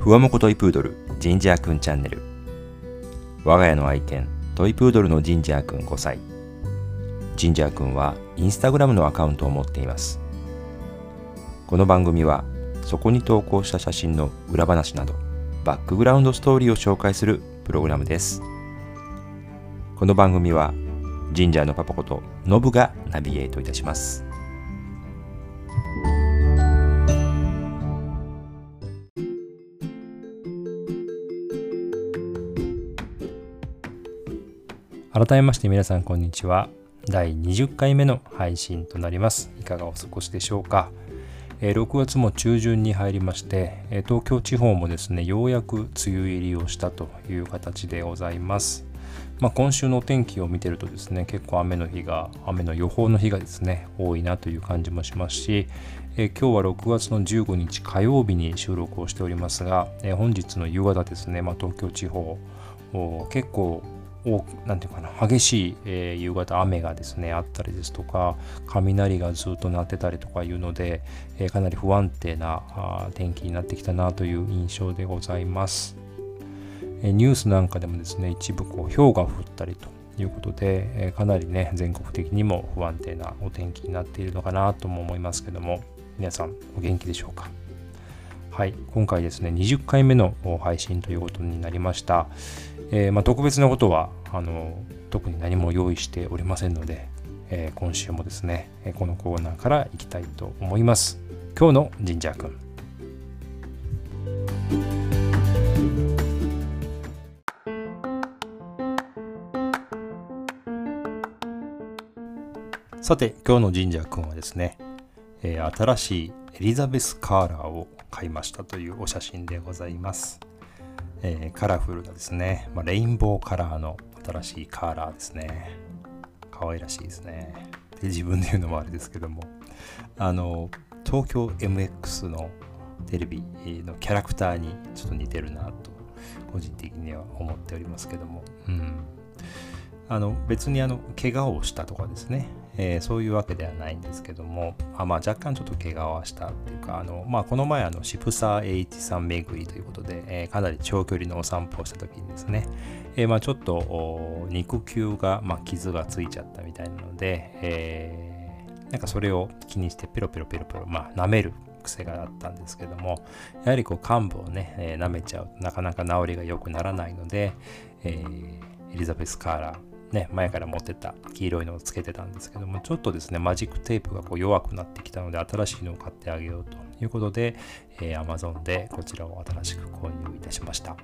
ふわもこトイプードルジンジャーくんチャンネル。我が家の愛犬トイプードルのジンジャーくん5歳ジンジャーくんはインスタグラムのアカウントを持っています。この番組はそこに投稿した写真の裏話などバックグラウンドストーリーを紹介するプログラムです。この番組はジンジャーのパパことノブがナビゲートいたします。改めまして皆さんこんにちは。第20回目の配信となります。いかがお過ごしでしょうか？6月も中旬に入りまして東京地方もですねようやく梅雨入りをしたという形でございます。まあ、今週のお天気を見てるとですね結構雨の日が雨の予報の日がですね多いなという感じもしますし、え、今日は6月の15日火曜日に収録をしておりますが、え、本日の夕方ですね、まあ、東京地方結構なんていうかな激しい、えー、夕方雨がですねあったりですとか雷がずっと鳴ってたりとかいうので、えー、かなり不安定なあ天気になってきたなという印象でございます、えー、ニュースなんかでもですね一部こう氷が降ったりということで、えかなりね全国的にも不安定なお天気になっているのかなとも思いますけども皆さんお元気でしょうか？はい、今回ですね、20回目の配信ということになりました。えー、まあ、特別なことはあの特に何も用意しておりませんので、えー、今週もですね、このコーナーからいきたいと思います。今日のジンジャーくん。さて、今日のジンジャーくんはですね、えー、新しいエリザベスカーラーを買いましたというお写真でございます。えー、カラフルなですね、まあ、レインボーカラーの新しいカーラーですね。可愛らしいですね。で自分で言うのもあれですけども、あの、東京 MX のテレビのキャラクターにちょっと似てるなと、個人的には思っておりますけども、うん。あの別にあの怪我をしたとかですね、えー、そういうわけではないんですけども、あまあ、若干ちょっと怪我はしたっていうか、あのまあ、この前あの渋沢栄一さん巡りということで、えー、かなり長距離のお散歩をした時にですね、えー、まあ、ちょっと肉球が、まあ、傷がついちゃったみたいなので、えなんかそれを気にしてペロペロペロペロ、まあ、舐める癖があったんですけどもやはりこう幹部をね、えー、舐めちゃうとなかなか治りが良くならないので、えー、エリザベス・カーラーね、前から持ってた黄色いのをつけてたんですけども、ちょっとですね、マジックテープがこう弱くなってきたので、新しいのを買ってあげようということで、えー、Amazon でこちらを新しく購入いたしました。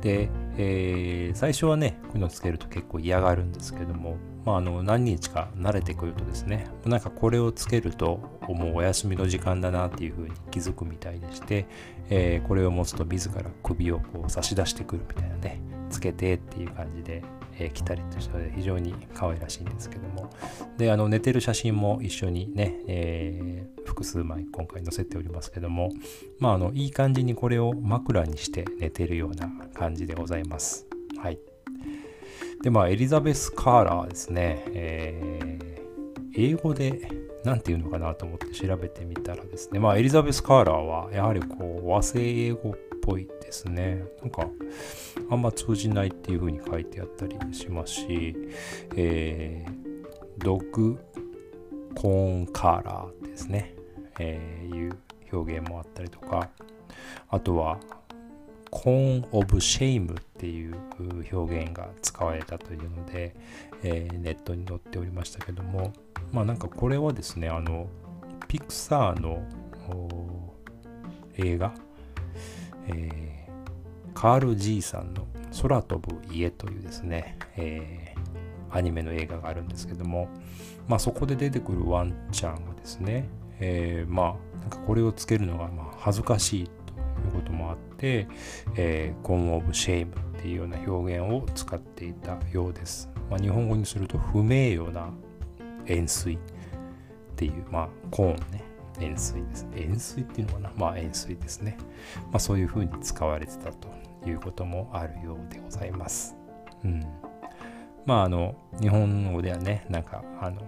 で、えー、最初はね、こういうのをつけると結構嫌がるんですけども、まあ、あの何日か慣れてくるとですね、なんかこれをつけると、もうお休みの時間だなっていうふうに気づくみたいでして、えー、これを持つと自ら首をこう差し出してくるみたいなね、つけてっていう感じで、えー、来たりとして非常に可愛らしいんですけども。であの寝てる写真も一緒にね、えー、複数枚今回載せておりますけども。まああのいい感じにこれを枕にして寝てるような感じでございます。はい。でまあエリザベス・カーラーですね、えー、英語で何て言うのかなと思って調べてみたらですね。まあエリザベス・カーラーはやはりこう和製英語っぽいですね。なんかあんま通じないっていう風に書いてあったりしますし、えー、 dog cone collar ですね、えー、いう表現もあったりとか、あとは、 cone of shame っていう表現が使われたというので、えー、ネットに載っておりましたけども、まあなんかこれはですね、あの、ピクサーの映画、えーカールじいさんの空飛ぶ家というですね、えー、アニメの映画があるんですけども、まあ、そこで出てくるワンちゃんはですね、えー、まあなんかこれをつけるのがまあ恥ずかしいということもあって、えー、 cone of shame っていうような表現を使っていたようです。まあ、日本語にすると不名誉な円錐っていう、まあ、コーンね、円錐です。円錐っていうのかな？まあ円錐ですね。まあそういうふうに使われてたということもあるようでございます。うん。まああの、日本語ではね、なんかあの、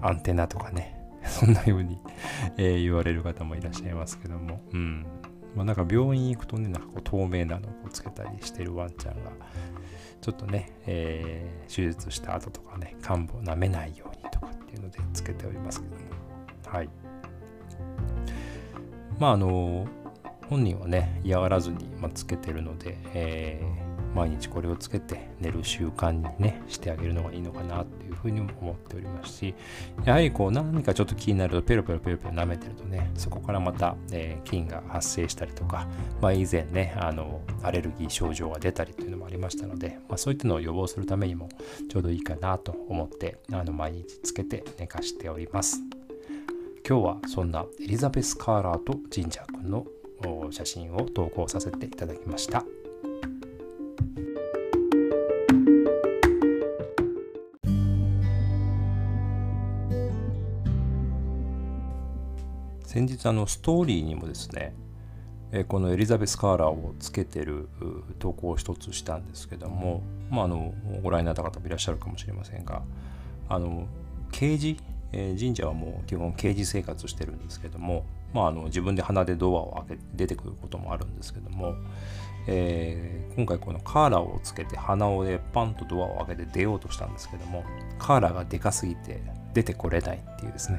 アンテナとかね、そんなようにえ、言われる方もいらっしゃいますけども、うん。まあ、なんか病院行くとね、なんかこう透明なのをつけたりしてるワンちゃんが、ちょっとね、えー、手術した後とかね、患部を舐めないようにとかっていうのでつけておりますけども。はい。まあ、あの、本人はね、嫌がらずに、ま、つけてるので、えー、毎日これをつけて寝る習慣にね、してあげるのがいいのかなっていうふうにも思っておりますし、やはりこう何かちょっと気になるとペロペロペロペロ舐めてるとね、そこからまた、えー、菌が発生したりとか、まあ、以前ね、あの、アレルギー症状が出たりというのもありましたので、まあ、そういったのを予防するためにもちょうどいいかなと思って、あの毎日つけて寝かしております。今日はそんなエリザベス・カーラーとジンジャー君の写真を投稿させていただきました。先日あのストーリーにもですねこのエリザベス・カーラーをつけてる投稿を一つしたんですけども、まあ、あのご覧になった方もいらっしゃるかもしれませんがあの刑事、えー、神社はもう基本刑事生活してるんですけどもまあ、あの自分で鼻でドアを開けて出てくることもあるんですけども、えー、今回このカーラーをつけて鼻をでパンとドアを開けて出ようとしたんですけどもカーラーがでかすぎて出てこれないっていうですね、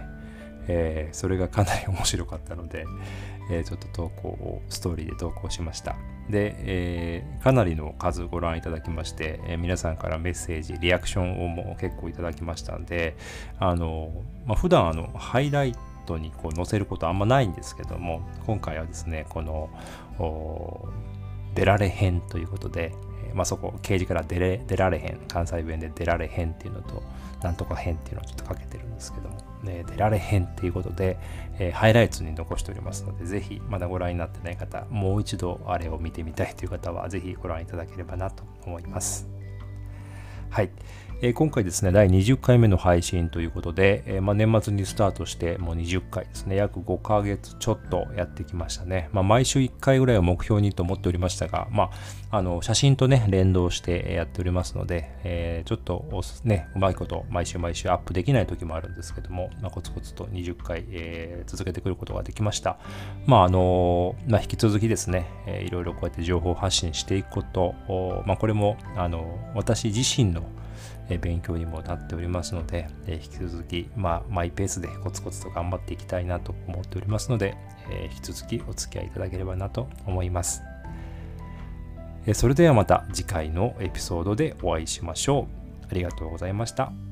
えー、それがかなり面白かったので、えー、ちょっと投稿をストーリーで投稿しました。で、えー、かなりの数ご覧いただきまして、え皆さんからメッセージリアクションをも結構いただきましたんであの、まあ、普段あのハイライトトにこう載せることあんまないんですけども今回はですねこの出られへんということで、まあ、そこ刑事から出れ出られへん関西弁で出られへんっていうのとなんとかへんっていうのをちょっとかけてるんですけども、ね、出られへんっていうことで、えー、ハイライトに残しておりますのでぜひまだご覧になってない方もう一度あれを見てみたいという方はぜひご覧いただければなと思います。はい。え、今回ですね、第20回目の配信ということで、え、まあ、年末にスタートしてもう20回ですね、約5ヶ月ちょっとやってきましたね。まあ、毎週1回ぐらいを目標にと思っておりましたが、まあ、あの写真とね、連動してやっておりますので、えー、ちょっとね、うまいこと毎週毎週アップできない時もあるんですけども、まあ、コツコツと20回、え続けてくることができました。まあ、あのまあ、引き続きですね、え、いろいろこうやって情報発信していくこと、まあ、これもあの私自身の勉強にもなっておりますので、引き続き、まあ、マイペースでコツコツと頑張っていきたいなと思っておりますので、引き続きお付き合いいただければなと思います。それではまた次回のエピソードでお会いしましょう。ありがとうございました。